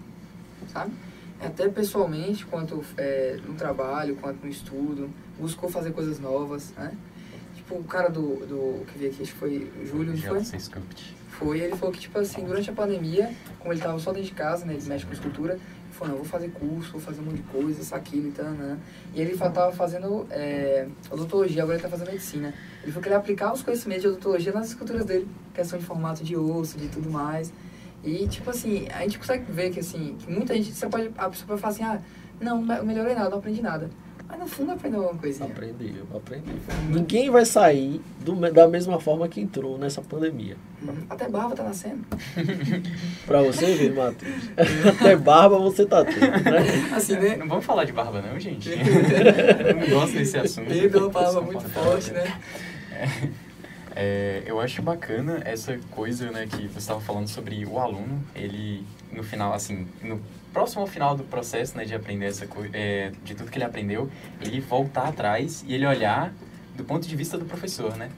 sabe? Até pessoalmente, quanto é, no trabalho, quanto no estudo, buscou fazer coisas novas, né? Tipo, o cara do, do que veio aqui, acho que foi o Júlio, não foi? Foi, ele falou que, tipo assim, durante a pandemia, como ele tava só dentro de casa, né, ele mexe com escultura, ele falou, não, vou fazer curso, vou fazer um monte de coisa, isso, aquilo e tal, né? E ele tava fazendo é, odontologia, agora ele tá fazendo medicina. Ele falou que ele ia aplicar os conhecimentos de odontologia nas esculturas dele, questão de formato de osso, de tudo mais. E, tipo assim, a gente consegue ver que, assim, que muita gente, você pode, a pessoa pode falar assim, ah, não, não melhorei nada, não aprendi nada. Mas no fundo aprendeu alguma coisinha. Aprendeu, aprendeu. Ninguém vai sair do, da mesma forma que entrou nessa pandemia. Uhum. Até barba tá nascendo. pra você ver, Matheus. Até barba você tá tendo, né? Assim, né? Não vamos falar de barba não, gente. Eu não gosto desse assunto. Teve uma barba muito forte, né? É, é, eu acho bacana essa coisa, né, que você estava falando sobre o aluno, ele, no final, assim, no próximo ao final do processo, né, de aprender essa é, de tudo que ele aprendeu, ele voltar atrás e ele olhar do ponto de vista do professor, né?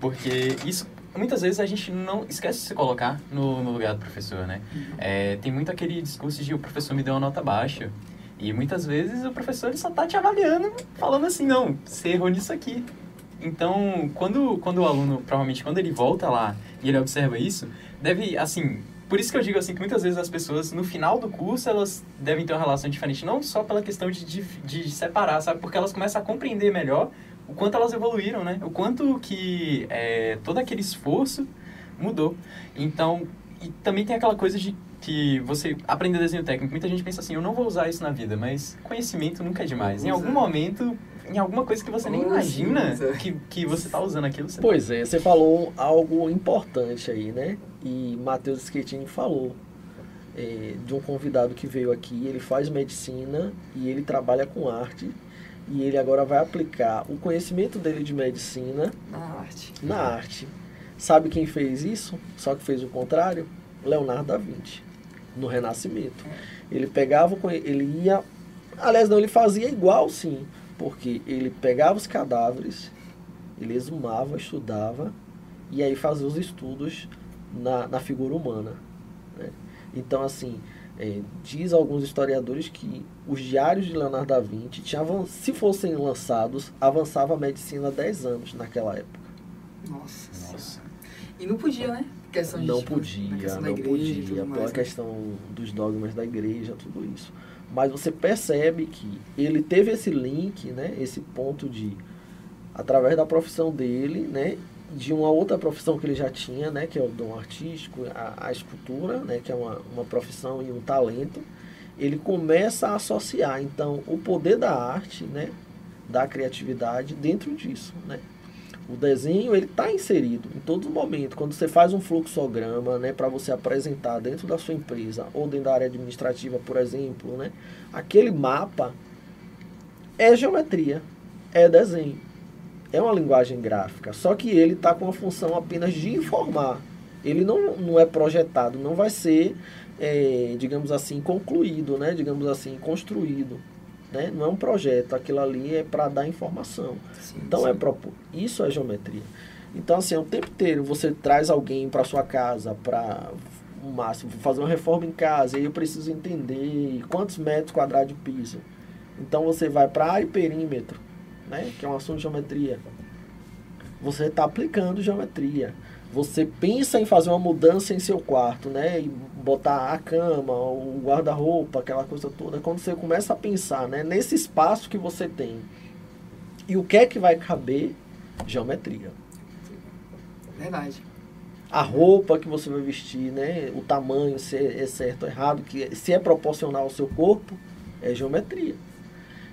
Porque isso muitas vezes a gente não esquece de se colocar no, no lugar do professor, né? É, tem muito aquele discurso de o professor me deu uma nota baixa. E muitas vezes o professor ele só tá te avaliando, falando assim, não, você errou nisso aqui. Então, quando, quando o aluno, provavelmente quando ele volta lá e ele observa isso, deve, assim, por isso que eu digo assim que muitas vezes as pessoas no final do curso elas devem ter uma relação diferente, não só pela questão de, de, de separar, sabe? Porque elas começam a compreender melhor o quanto elas evoluíram, né? O quanto que é, todo aquele esforço mudou. Então, e também tem aquela coisa de que você aprender desenho técnico. Muita gente pensa assim, eu não vou usar isso na vida, mas conhecimento nunca é demais. Em algum momento, em alguma coisa que você nem imagina que, que você está usando aquilo. Você pois tá... é, você falou algo importante aí, né? E Matheus Schettini falou é, de um convidado que veio aqui, ele faz medicina e ele trabalha com arte e ele agora vai aplicar o conhecimento dele de medicina na arte. Na arte. Sabe quem fez isso? Só que fez o contrário? Leonardo da Vinci, no Renascimento. Ele pegava, ele ia, aliás não, ele fazia igual sim, porque ele pegava os cadáveres, ele exumava, estudava e aí fazia os estudos na, na figura humana. Né? Então assim, é, diz alguns historiadores que os diários de Leonardo da Vinci, tinham, se fossem lançados, avançava a medicina 10 anos naquela época. Nossa. Nossa. E não podia, né? Questão de, não tipo, podia, não podia, pela né? questão dos dogmas da igreja, tudo isso. Mas você percebe que ele teve esse link, né? Esse ponto de, através da profissão dele, né? de uma outra profissão que ele já tinha, né, que é o dom artístico, a, a escultura, né, que é uma, uma profissão e um talento, ele começa a associar, então, o poder da arte, né, da criatividade dentro disso, né. O desenho, ele está inserido em todo momento. Quando você faz um fluxograma, né, para você apresentar dentro da sua empresa ou dentro da área administrativa, por exemplo, né, aquele mapa é geometria, é desenho é uma linguagem gráfica, só que ele está com a função apenas de informar. Ele não, não é projetado, não vai ser, é, digamos assim, concluído, né? digamos assim, construído. Né? Não é um projeto, aquilo ali é para dar informação. Sim, então, sim. É propor, isso é geometria. Então, assim, o tempo inteiro você traz alguém para sua casa para o máximo, fazer uma reforma em casa, e eu preciso entender quantos metros quadrados de piso. Então, você vai para área e perímetro né? que é um assunto de geometria. Você está aplicando geometria. Você pensa em fazer uma mudança em seu quarto, né? E botar a cama, o guarda-roupa, aquela coisa toda. Quando você começa a pensar né? nesse espaço que você tem e o que é que vai caber, geometria. Verdade. A roupa que você vai vestir, né? O tamanho, se é certo ou errado, que se é proporcional ao seu corpo, é geometria.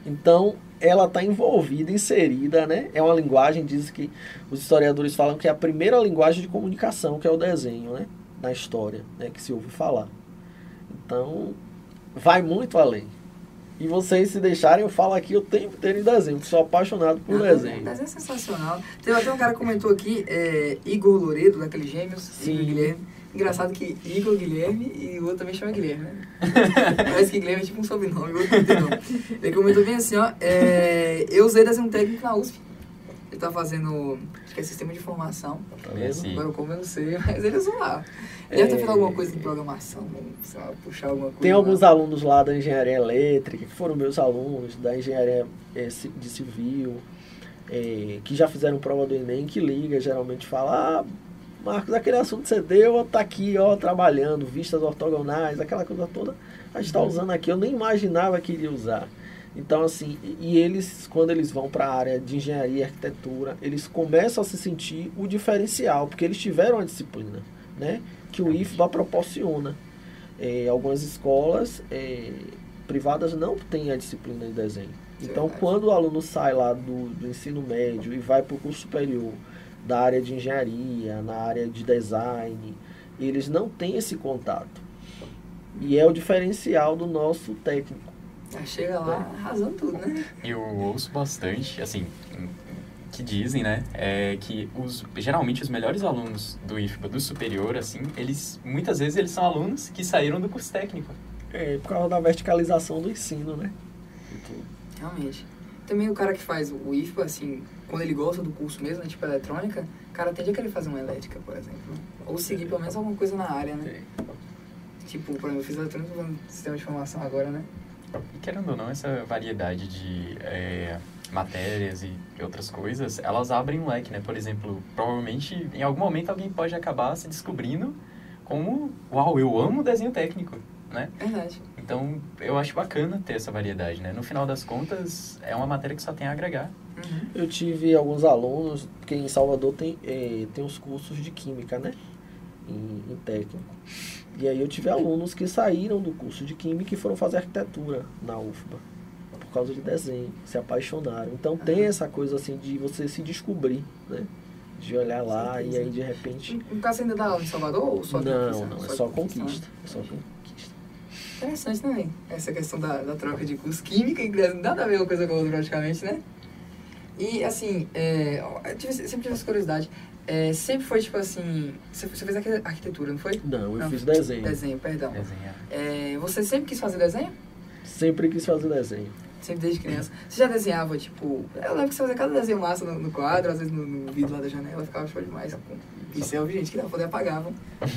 Então, ela está envolvida, inserida, né? É uma linguagem, diz que os historiadores falam que é a primeira linguagem de comunicação, que é o desenho, né? Na história, né? Que se ouve falar. Então, vai muito além. E vocês se deixarem, eu falo aqui o tempo inteiro em desenho, sou apaixonado por desenho. Desenho é sensacional. Tem até um cara que comentou aqui, é, Igor Loredo, daqueles gêmeos, Sim. Igor Guilherme. Engraçado que Igor Guilherme e o outro também chama Guilherme, né? Parece que Guilherme é tipo um sobrenome, o outro não tem. Ele comentou bem assim, ó, é, eu usei desenho técnico na USP. Ele tá fazendo, acho que é sistema de informação. Tá mesmo? Agora como eu não sei, mas ele usou lá. Ele é... deve ter feito alguma coisa de programação, sei lá, puxar alguma coisa. Tem alguns lá. alunos lá da engenharia elétrica, que foram meus alunos, da engenharia é, de civil, é, que já fizeram prova do Enem, que liga, geralmente fala, ah, Marcos, aquele assunto que você deu, tá aqui, ó, trabalhando, vistas ortogonais, aquela coisa toda, a gente está uhum. usando aqui, eu nem imaginava que iria usar. Então, assim, e eles, quando eles vão para a área de engenharia e arquitetura, eles começam a se sentir o diferencial, porque eles tiveram a disciplina, né? Que o IFBA proporciona. É, algumas escolas é, privadas não têm a disciplina de desenho. Então, quando o aluno sai lá do, do ensino médio e vai para o curso superior, da área de engenharia, na área de design, eles não têm esse contato. E é o diferencial do nosso técnico. chega lá arrasando tudo, né? Eu ouço bastante, assim, que dizem, né, é que os, geralmente os melhores alunos do IFBA, do superior, assim, eles, muitas vezes eles são alunos que saíram do curso técnico. É, por causa da verticalização do ensino, né? Realmente. Também o cara que faz o IFBA, assim, quando ele gosta do curso mesmo, né, tipo eletrônica, o cara tende a querer fazer uma elétrica, por exemplo. Ou seguir pelo menos alguma coisa na área, né? Tipo, por exemplo, eu fiz eletrônica no sistema de informação agora, né? E querendo ou não, essa variedade de é, matérias e outras coisas, elas abrem um leque, né? Por exemplo, provavelmente em algum momento alguém pode acabar se descobrindo como, uau, eu amo desenho técnico, né? Verdade. Então, eu acho bacana ter essa variedade, né? No final das contas, é uma matéria que só tem a agregar. Uhum. Eu tive alguns alunos, porque em Salvador tem, eh, tem os cursos de Química, né? Em, em técnico. E aí eu tive alunos que saíram do curso de Química e foram fazer arquitetura na UFBA. Por causa de desenho, se apaixonaram. Então tem essa coisa assim de você se descobrir, né? De olhar lá Certeza. e aí de repente. No caso, ainda dá aula em Salvador ou só não, não, é só conquista. É só conquista. Interessante também. Essa questão da, da troca de curso química, inglês, nada a ver uma coisa com a outra praticamente, né? E assim, é, eu tive- sempre tive essa curiosidade. É, sempre foi tipo assim. Você, você fez arqui- arquitetura, não foi? Não, eu Não, fiz desenho. Desenho, perdão. Desenhar. É, você sempre quis fazer desenho? Sempre quis fazer desenho. Sempre desde criança. Você já desenhava, tipo. Eu lembro que você fazia cada desenho massa no, no quadro, às vezes no, no vidro lá da janela, ficava show demais. Com pincel, gente, que dava pra poder apagavam.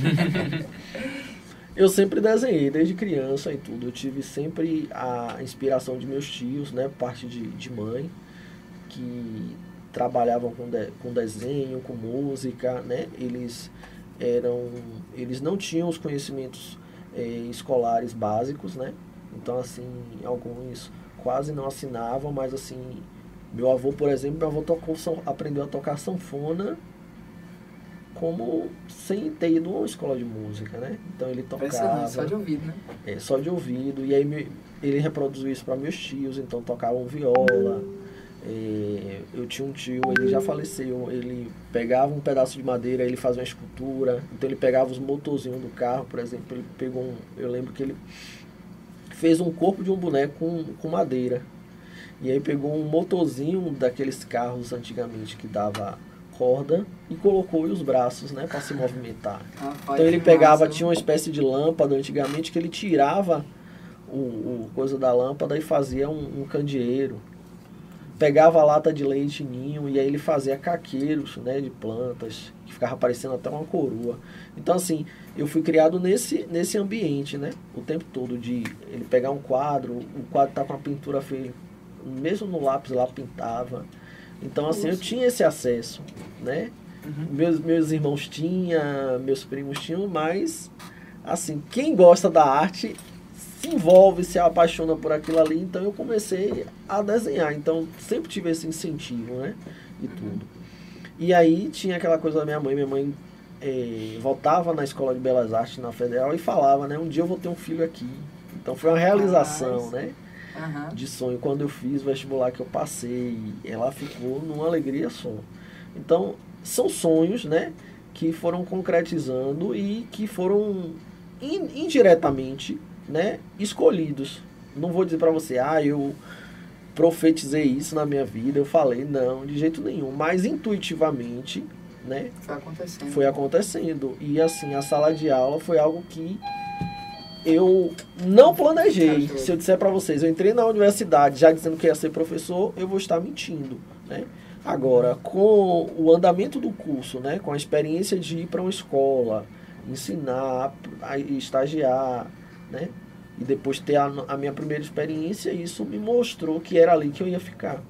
Eu sempre desenhei, desde criança e tudo. Eu tive sempre a inspiração de meus tios, né? Parte de, de mãe, que trabalhavam com, de, com desenho, com música, né? Eles eram... Eles não tinham os conhecimentos eh, escolares básicos, né? Então, assim, alguns quase não assinavam, mas assim... Meu avô, por exemplo, meu avô tocou, aprendeu a tocar sanfona como sem ter ido a uma escola de música, né? Então ele tocava só de ouvido, né? é, só de ouvido. E aí me- ele reproduziu isso para meus tios, então tocavam viola. É, eu tinha um tio, ele já faleceu, ele pegava um pedaço de madeira, ele fazia uma escultura. Então ele pegava os motorzinhos do carro, por exemplo, ele pegou um, eu lembro que ele fez um corpo de um boneco com, com madeira. E aí pegou um motorzinho daqueles carros antigamente que dava corda e colocou os braços, né, para se movimentar. Então ele pegava, massa, tinha uma espécie de lâmpada antigamente que ele tirava o, o coisa da lâmpada e fazia um, um candeeiro. Pegava a lata de leite ninho e aí ele fazia caqueiros, né, de plantas, que ficava parecendo até uma coroa. Então assim, eu fui criado nesse, nesse ambiente, né, o tempo todo de ele pegar um quadro, o quadro tá com a pintura feia, mesmo no lápis lá pintava. Então assim, eu tinha esse acesso, né? Uhum. Meus, meus irmãos tinham, meus primos tinham, mas assim, quem gosta da arte se envolve, se apaixona por aquilo ali, então eu comecei a desenhar. Então sempre tive esse incentivo, né? E tudo. E aí tinha aquela coisa da minha mãe, minha mãe eh, voltava na escola de Belas Artes na Federal e falava, né? Um dia eu vou ter um filho aqui. Então foi uma realização, né? Aham. de sonho quando eu fiz o vestibular que eu passei. Ela ficou numa alegria só. Então, são sonhos, né, que foram concretizando e que foram in- indiretamente, né, escolhidos. Não vou dizer para você, ah, eu profetizei isso na minha vida, eu falei, não, de jeito nenhum, mas intuitivamente, né, Foi acontecendo. foi acontecendo. E assim, a sala de aula foi algo que eu não planejei. Se eu disser para vocês, eu entrei na universidade já dizendo que ia ser professor, eu vou estar mentindo, né? Agora, com o andamento do curso, né, com a experiência de ir para uma escola, ensinar, estagiar, né, e depois ter a, a minha primeira experiência, isso me mostrou que era ali que eu ia ficar.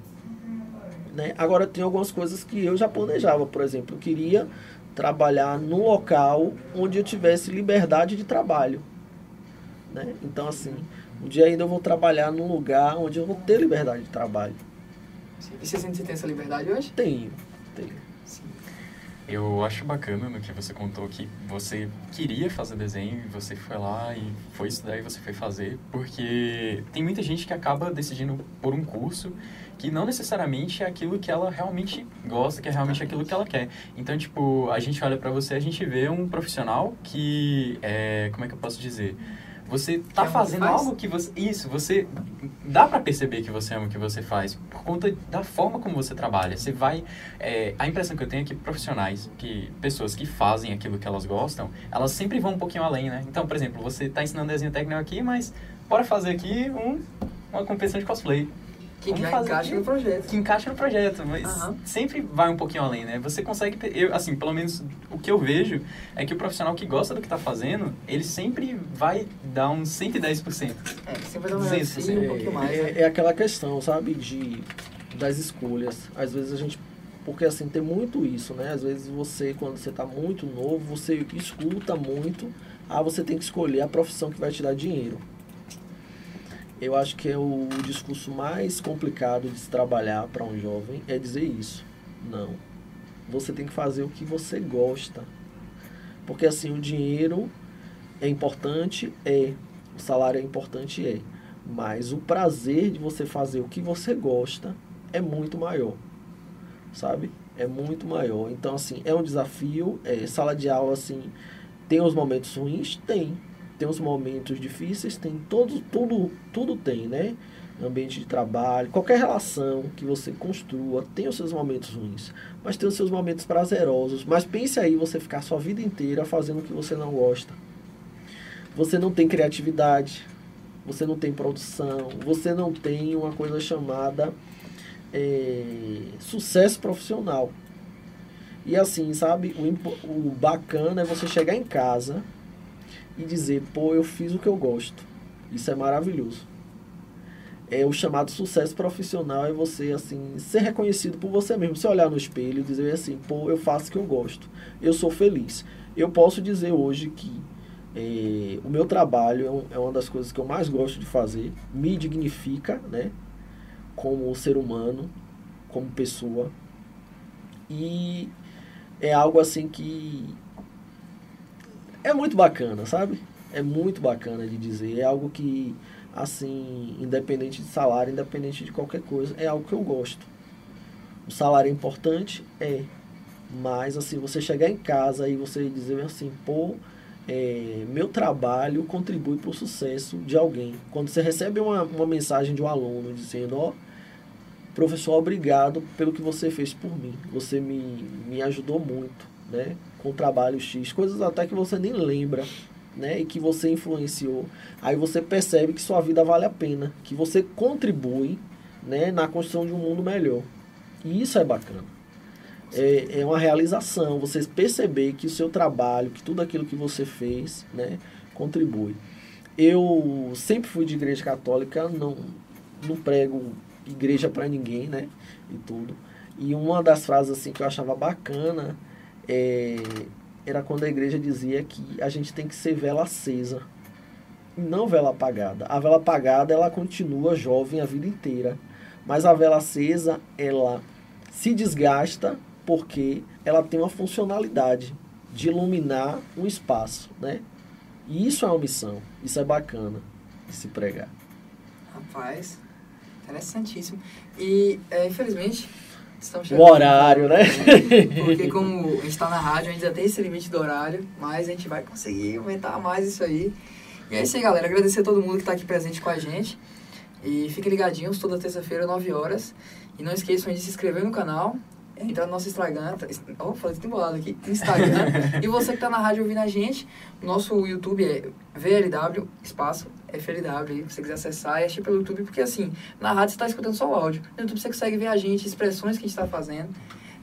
Né? Agora, tem algumas coisas que eu já planejava, por exemplo, eu queria trabalhar num local onde eu tivesse liberdade de trabalho. Né? Então, assim, um dia ainda eu vou trabalhar num lugar onde eu vou ter liberdade de trabalho. E você sente que tem essa liberdade hoje? Tenho, tenho. Sim. Eu acho bacana no que você contou que você queria fazer desenho e você foi lá e foi estudar e você foi fazer, porque tem muita gente que acaba decidindo por um curso que não necessariamente é aquilo que ela realmente gosta, que é realmente aquilo que ela quer. Então, tipo, a gente olha pra você, a gente vê um profissional que é, como é que eu posso dizer? Você tá fazendo faz? algo que você. Isso, você. Dá pra perceber que você ama o que você faz por conta da forma como você trabalha. Você vai. é, a impressão que eu tenho é que profissionais, que pessoas que fazem aquilo que elas gostam, elas sempre vão um pouquinho além, né? Então, por exemplo, você tá ensinando desenho técnico aqui, mas bora fazer aqui um, uma competição de cosplay. Que Vamos já encaixa aqui. no projeto. Que encaixa no projeto, mas Aham. sempre vai um pouquinho além, né? Você consegue, eu, assim, pelo menos o que eu vejo é que o profissional que gosta do que tá fazendo, ele sempre vai dar uns 110%. É, sempre vai dar uma assim, um pouquinho mais. É, né? é aquela questão, sabe, de das escolhas. Às vezes a gente Porque assim, tem muito isso, né? Às vezes você, quando você está muito novo, você escuta muito, ah, você tem que escolher a profissão que vai te dar dinheiro. Eu acho que é o discurso mais complicado de se trabalhar para um jovem é dizer isso. Não. Você tem que fazer o que você gosta. Porque assim, o dinheiro é importante, é. O salário é importante, é. Mas o prazer de você fazer o que você gosta é muito maior. Sabe? É muito maior. Então, assim, é um desafio. É, sala de aula, assim, tem os momentos ruins? Tem. Tem os momentos difíceis? Tem. Todo, tudo, tudo tem, né? Ambiente de trabalho, qualquer relação que você construa tem os seus momentos ruins, mas tem os seus momentos prazerosos. Mas pense aí você ficar sua vida inteira fazendo o que você não gosta. Você não tem criatividade, você não tem produção, você não tem uma coisa chamada é, sucesso profissional. E assim, sabe, o, o bacana é você chegar em casa e dizer, pô, eu fiz o que eu gosto. Isso é maravilhoso. É o chamado sucesso profissional é você assim ser reconhecido por você mesmo. Você olhar no espelho e dizer assim, pô, eu faço o que eu gosto. Eu sou feliz. Eu posso dizer hoje que é, o meu trabalho é, é, uma das coisas que eu mais gosto de fazer, me dignifica, né? Como ser humano, como pessoa. E é algo assim que é muito bacana, sabe? É muito bacana de dizer. É algo que, assim, independente de salário, independente de qualquer coisa, é algo que eu gosto. O salário é importante? É. Mas, assim, você chegar em casa e você dizer assim, pô, é, meu trabalho contribui para o sucesso de alguém. Quando você recebe uma, uma mensagem de um aluno dizendo, ó, oh, professor, obrigado pelo que você fez por mim. Você me, me ajudou muito, né? Com o trabalho X, coisas até que você nem lembra, né? E que você influenciou. Aí você percebe que sua vida vale a pena, que você contribui, né, na construção de um mundo melhor. E isso é bacana é, é uma realização, você perceber que o seu trabalho, que tudo aquilo que você fez, né, contribui. Eu sempre fui de igreja católica, não, não prego igreja para ninguém, né, e tudo. E uma das frases assim que eu achava bacana é, era quando a igreja dizia que a gente tem que ser vela acesa e não vela apagada. A vela apagada ela continua jovem a vida inteira, mas a vela acesa ela se desgasta porque ela tem uma funcionalidade de iluminar um espaço, né? E isso é uma missão, isso é bacana de se pregar. Rapaz, interessantíssimo. E, é, infelizmente. O horário, né? Porque como a gente está na rádio, a gente já tem esse limite do horário, mas a gente vai conseguir aumentar mais isso aí. E é isso aí, galera. Agradecer a todo mundo que está aqui presente com a gente. E fiquem ligadinhos, toda terça-feira, 9 horas. E não esqueçam de se inscrever no canal entrar no nosso Instagram, oh, falei tudo embolado aqui, Instagram. e você que está na rádio ouvindo a gente, nosso YouTube é VLW, espaço, FLW, se você quiser acessar, é pelo YouTube, porque assim, na rádio você está escutando só o áudio. No YouTube você consegue ver a gente, expressões que a gente está fazendo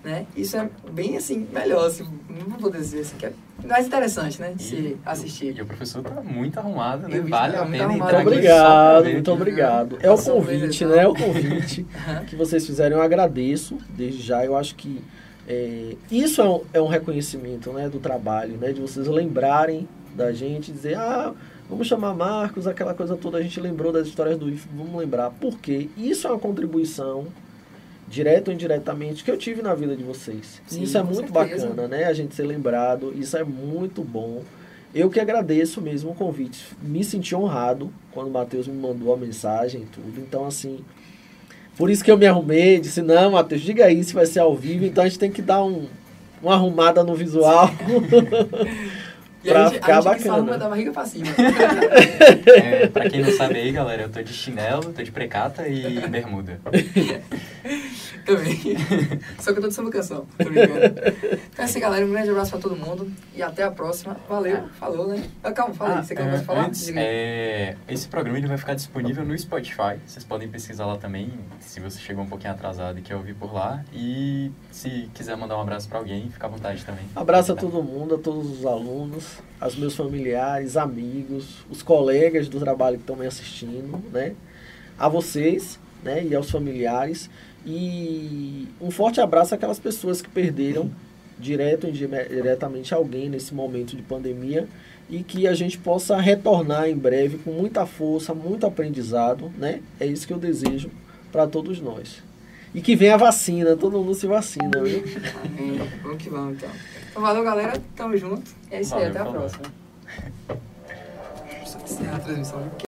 né? Isso é bem assim, melhor, assim, não vou dizer assim, que é mais interessante, né? De se assistir. E o professor tá muito arrumado, né? Vale a pena entrar Muito obrigado, muito obrigado. É o convite, né? É o convite que vocês fizeram, eu agradeço desde já. Eu acho que é, isso é um, é um reconhecimento né, do trabalho, né? De vocês lembrarem da gente, dizer, ah, vamos chamar Marcos, aquela coisa toda, a gente lembrou das histórias do IF, vamos lembrar. Por quê? Isso é uma contribuição direto ou indiretamente, que eu tive na vida de vocês. Sim, isso é muito certeza. bacana, né? A gente ser lembrado, isso é muito bom. Eu que agradeço mesmo o convite. Me senti honrado quando o Matheus me mandou a mensagem e tudo. Então, assim, por isso que eu me arrumei, disse, não, Matheus, diga aí se vai ser ao vivo, então a gente tem que dar um, uma arrumada no visual. E pra a gente, ficar a gente bacana. da barriga pra cima. é, pra quem não sabe aí, galera, eu tô de chinelo, tô de precata e bermuda. Também. Só que eu tô de samba canção. Tô brincando. Então é assim, galera. Um grande abraço pra todo mundo. E até a próxima. Valeu. Falou, né? Ah, calma, fala aí. Você quer é, falar? Antes, é, esse programa ele vai ficar disponível no Spotify. Vocês podem pesquisar lá também, se você chegou um pouquinho atrasado e quer ouvir por lá. E se quiser mandar um abraço pra alguém, fica à vontade também. Abraço a todo mundo, a todos os alunos, aos meus familiares, amigos, os colegas do trabalho que estão me assistindo, né? A vocês né, e aos familiares. E um forte abraço àquelas pessoas que perderam direto ou indiretamente alguém nesse momento de pandemia e que a gente possa retornar em breve com muita força, muito aprendizado, né? É isso que eu desejo para todos nós. E que venha a vacina, todo mundo se vacina, viu? Vamos que vamos, então. Então, valeu, galera. Tamo junto. É isso aí, Valeu, até a próxima. Só encerrar a transmissão.